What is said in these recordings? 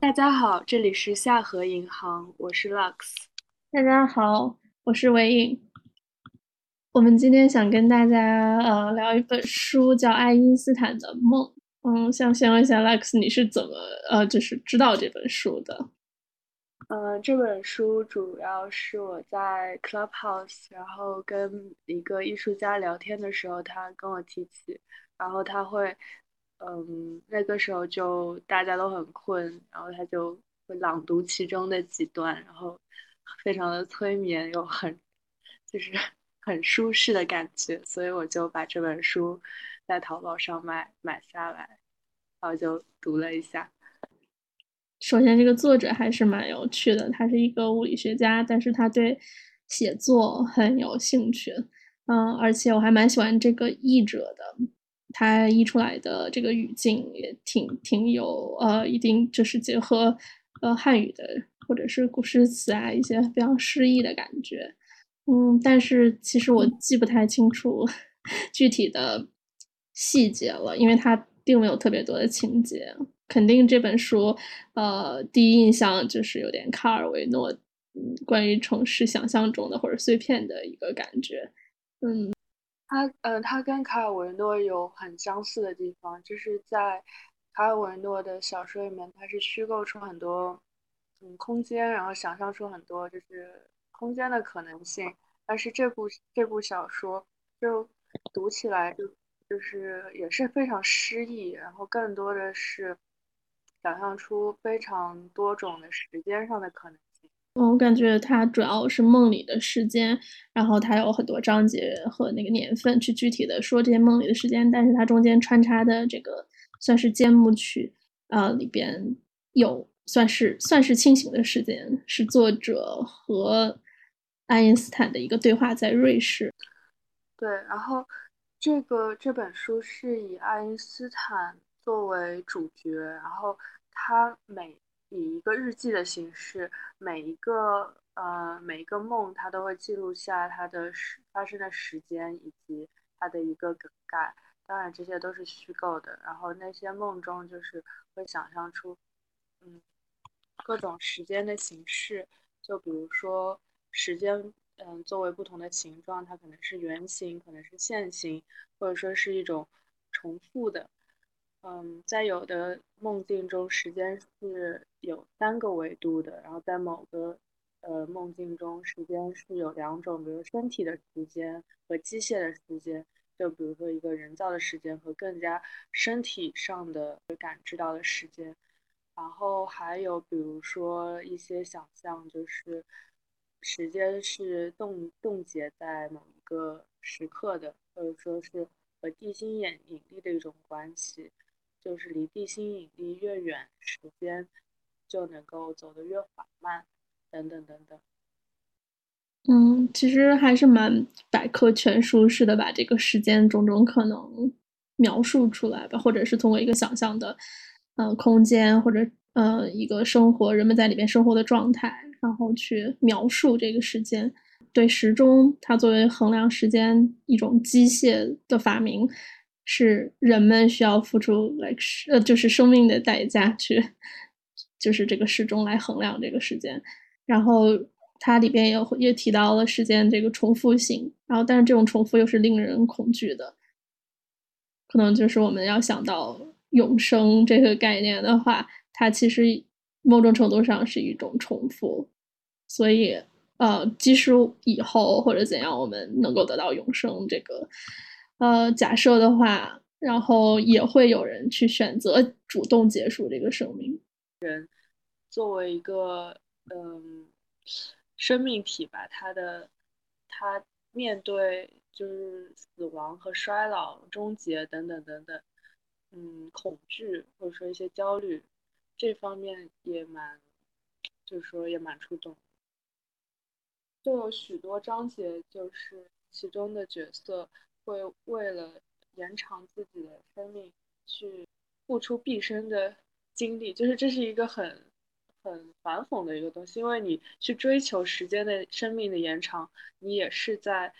大家好，这里是夏河银行，我是 Lux。大家好，我是韦颖。我们今天想跟大家呃聊一本书，叫《爱因斯坦的梦》。嗯，想先问一下 Lux，你是怎么呃就是知道这本书的？嗯，这本书主要是我在 Clubhouse，然后跟一个艺术家聊天的时候，他跟我提起，然后他会，嗯，那个时候就大家都很困，然后他就会朗读其中的几段，然后非常的催眠又很，就是 很舒适的感觉，所以我就把这本书在淘宝上买买下来，然后就读了一下。首先，这个作者还是蛮有趣的，他是一个物理学家，但是他对写作很有兴趣，嗯，而且我还蛮喜欢这个译者的，他译出来的这个语境也挺挺有呃一定就是结合呃汉语的或者是古诗词啊一些非常诗意的感觉，嗯，但是其实我记不太清楚 具体的细节了，因为它并没有特别多的情节。肯定这本书，呃，第一印象就是有点卡尔维诺，嗯，关于城市想象中的或者碎片的一个感觉，嗯，他，嗯，他跟卡尔维诺有很相似的地方，就是在卡尔维诺的小说里面，他是虚构出很多，嗯，空间，然后想象出很多就是空间的可能性，但是这部这部小说就读起来就就是也是非常诗意，然后更多的是。想象出非常多种的时间上的可能我感觉它主要是梦里的时间，然后它有很多章节和那个年份去具体的说这些梦里的时间，但是它中间穿插的这个算是间幕曲啊，里边有算是算是清醒的时间，是作者和爱因斯坦的一个对话，在瑞士。对，然后这个这本书是以爱因斯坦。作为主角，然后他每以一个日记的形式，每一个呃每一个梦，他都会记录下他的时发生的时间以及他的一个梗概。当然这些都是虚构的。然后那些梦中就是会想象出嗯各种时间的形式，就比如说时间嗯作为不同的形状，它可能是圆形，可能是线形，或者说是一种重复的。嗯，在有的梦境中，时间是有三个维度的。然后在某个呃梦境中，时间是有两种，比如身体的时间和机械的时间。就比如说一个人造的时间和更加身体上的感知到的时间。然后还有比如说一些想象，就是时间是冻冻结在某一个时刻的，或者说是和地心引引力的一种关系。就是离地心引力越远，时间就能够走得越缓慢，等等等等。嗯，其实还是蛮百科全书式的，把这个时间种种可能描述出来吧，或者是通过一个想象的，呃，空间或者呃一个生活，人们在里面生活的状态，然后去描述这个时间。对时钟，它作为衡量时间一种机械的发明。是人们需要付出，like 呃，就是生命的代价去，就是这个时钟来衡量这个时间。然后它里边也也提到了时间这个重复性，然后但是这种重复又是令人恐惧的。可能就是我们要想到永生这个概念的话，它其实某种程度上是一种重复。所以呃，即使以后或者怎样，我们能够得到永生这个。呃，假设的话，然后也会有人去选择主动结束这个生命。人作为一个嗯生命体吧，他的他面对就是死亡和衰老、终结等等等等，嗯，恐惧或者说一些焦虑，这方面也蛮，就是说也蛮触动。就有许多章节，就是其中的角色。会为了延长自己的生命去付出毕生的精力，就是这是一个很很反讽的一个东西。因为你去追求时间的生命的延长，你也是在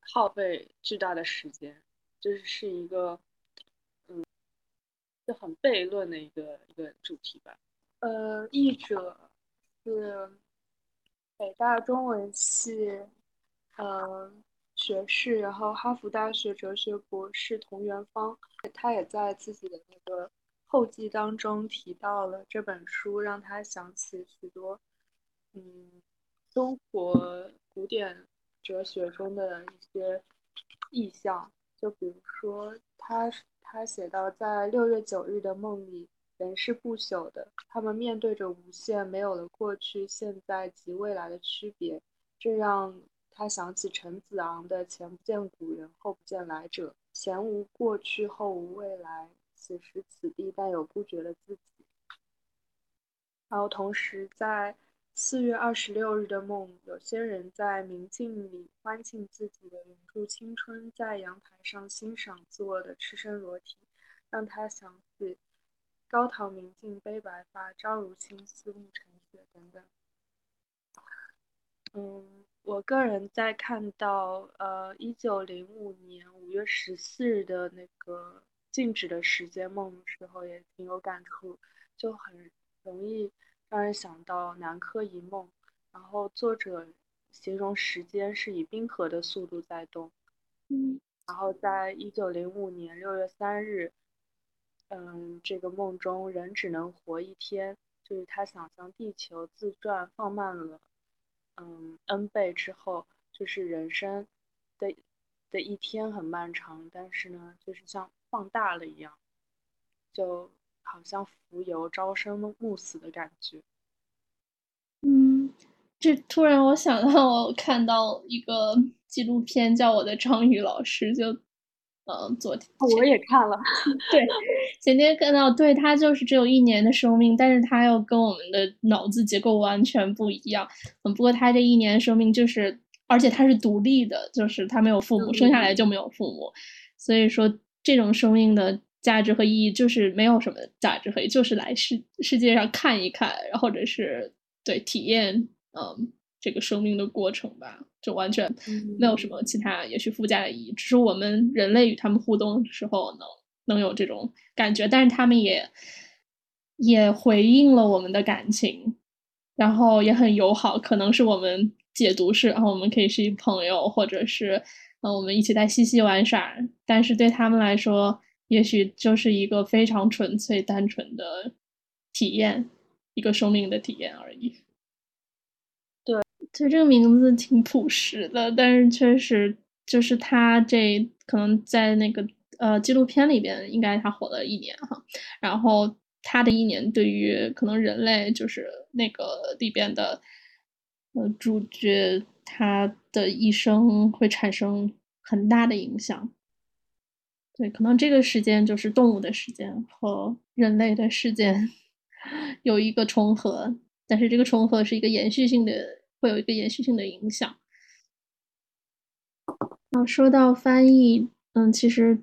耗费巨大的时间，就是是一个嗯，就很悖论的一个一个主题吧。呃，译者是北大中文系，呃，学士，然后哈佛大学哲学博士童元芳，他也在自己的那个后记当中提到了这本书，让他想起许多，嗯，中国古典哲学中的一些意象，就比如说他他写到在六月九日的梦里。人是不朽的，他们面对着无限，没有了过去、现在及未来的区别，这让他想起陈子昂的“前不见古人，后不见来者，前无过去，后无未来，此时此地，但有不绝的自己。”然后，同时在四月二十六日的梦，有些人在明镜里欢庆自己的永驻青春，在阳台上欣赏自我的赤身裸体，让他想起。高堂明镜悲白发，朝如青丝暮成雪等等。嗯，我个人在看到呃一九零五年五月十四日的那个静止的时间梦的时候，也挺有感触，就很容易让人想到南柯一梦。然后作者形容时间是以冰河的速度在动。嗯，然后在一九零五年六月三日。嗯，这个梦中人只能活一天，就是他想象地球自转放慢了，嗯，n 倍之后，就是人生的的一天很漫长，但是呢，就是像放大了一样，就好像浮游朝生暮死的感觉。嗯，这突然我想到，我看到一个纪录片，叫我的章鱼老师就。嗯，昨天我也看了，对，前天看到，对他就是只有一年的生命，但是他又跟我们的脑子结构完全不一样。嗯，不过他这一年生命就是，而且他是独立的，就是他没有父母，生下来就没有父母，所以说这种生命的价值和意义就是没有什么价值和意义，就是来世世界上看一看，然后或者是对体验，嗯。这个生命的过程吧，就完全没有什么其他，也许附加的意义。只是我们人类与他们互动的时候，能能有这种感觉，但是他们也也回应了我们的感情，然后也很友好。可能是我们解读是，然后我们可以是一朋友，或者是啊，我们一起在嬉戏玩耍。但是对他们来说，也许就是一个非常纯粹、单纯的体验，一个生命的体验而已。其实这个名字挺朴实的，但是确实就是他这可能在那个呃纪录片里边，应该他活了一年哈。然后他的一年对于可能人类就是那个里边的呃主角他的一生会产生很大的影响。对，可能这个时间就是动物的时间和人类的时间 有一个重合，但是这个重合是一个延续性的。会有一个延续性的影响。啊，说到翻译，嗯，其实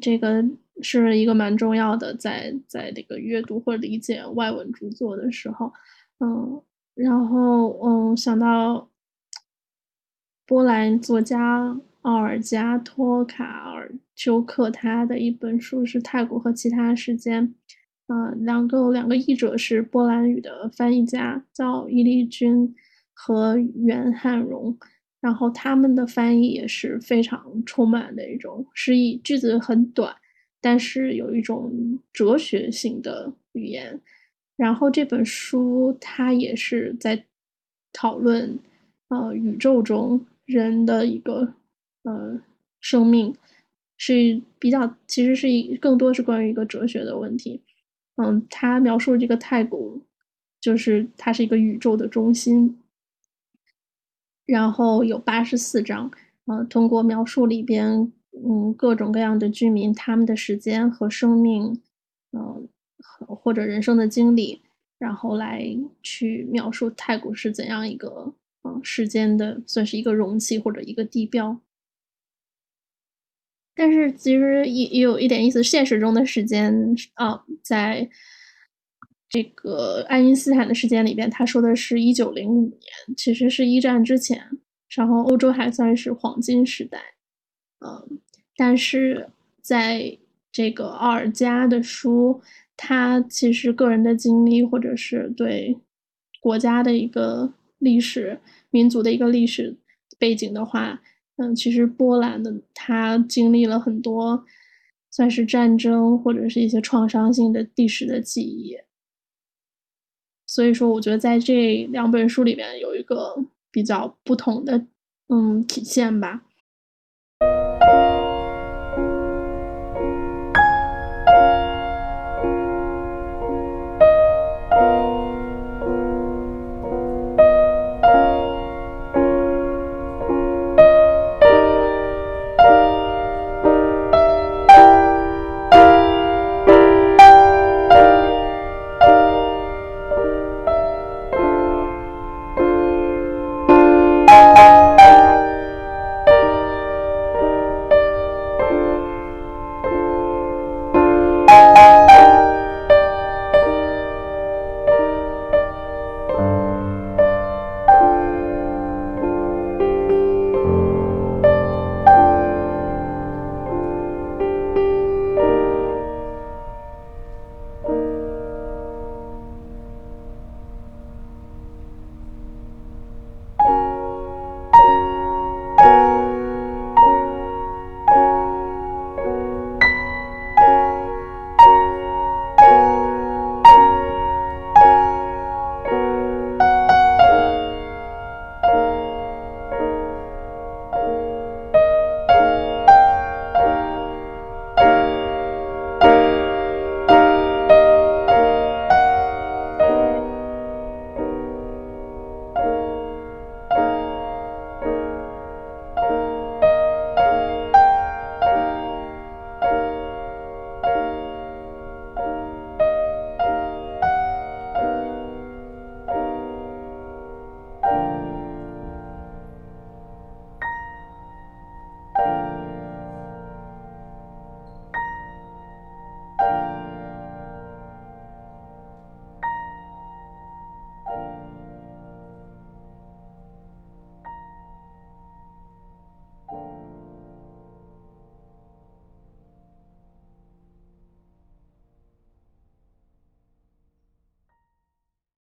这个是一个蛮重要的，在在这个阅读或理解外文著作的时候，嗯，然后嗯，想到波兰作家奥尔加托卡尔丘克他的一本书是《泰国和其他时间》，啊，两个两个译者是波兰语的翻译家，叫伊丽君。和袁汉荣，然后他们的翻译也是非常充满的一种诗意，句子很短，但是有一种哲学性的语言。然后这本书它也是在讨论，呃，宇宙中人的一个呃生命，是比较其实是一更多是关于一个哲学的问题。嗯，他描述这个太古，就是它是一个宇宙的中心。然后有八十四章，呃，通过描述里边，嗯，各种各样的居民他们的时间和生命，嗯，或者人生的经历，然后来去描述太古是怎样一个，嗯，时间的算是一个容器或者一个地标。但是其实也也有一点意思，现实中的时间啊，在。这个爱因斯坦的时间里边，他说的是一九零五年，其实是一战之前，然后欧洲还算是黄金时代，嗯，但是在这个奥尔加的书，他其实个人的经历，或者是对国家的一个历史、民族的一个历史背景的话，嗯，其实波兰的他经历了很多，算是战争或者是一些创伤性的历史的记忆。所以说，我觉得在这两本书里面有一个比较不同的，嗯，体现吧。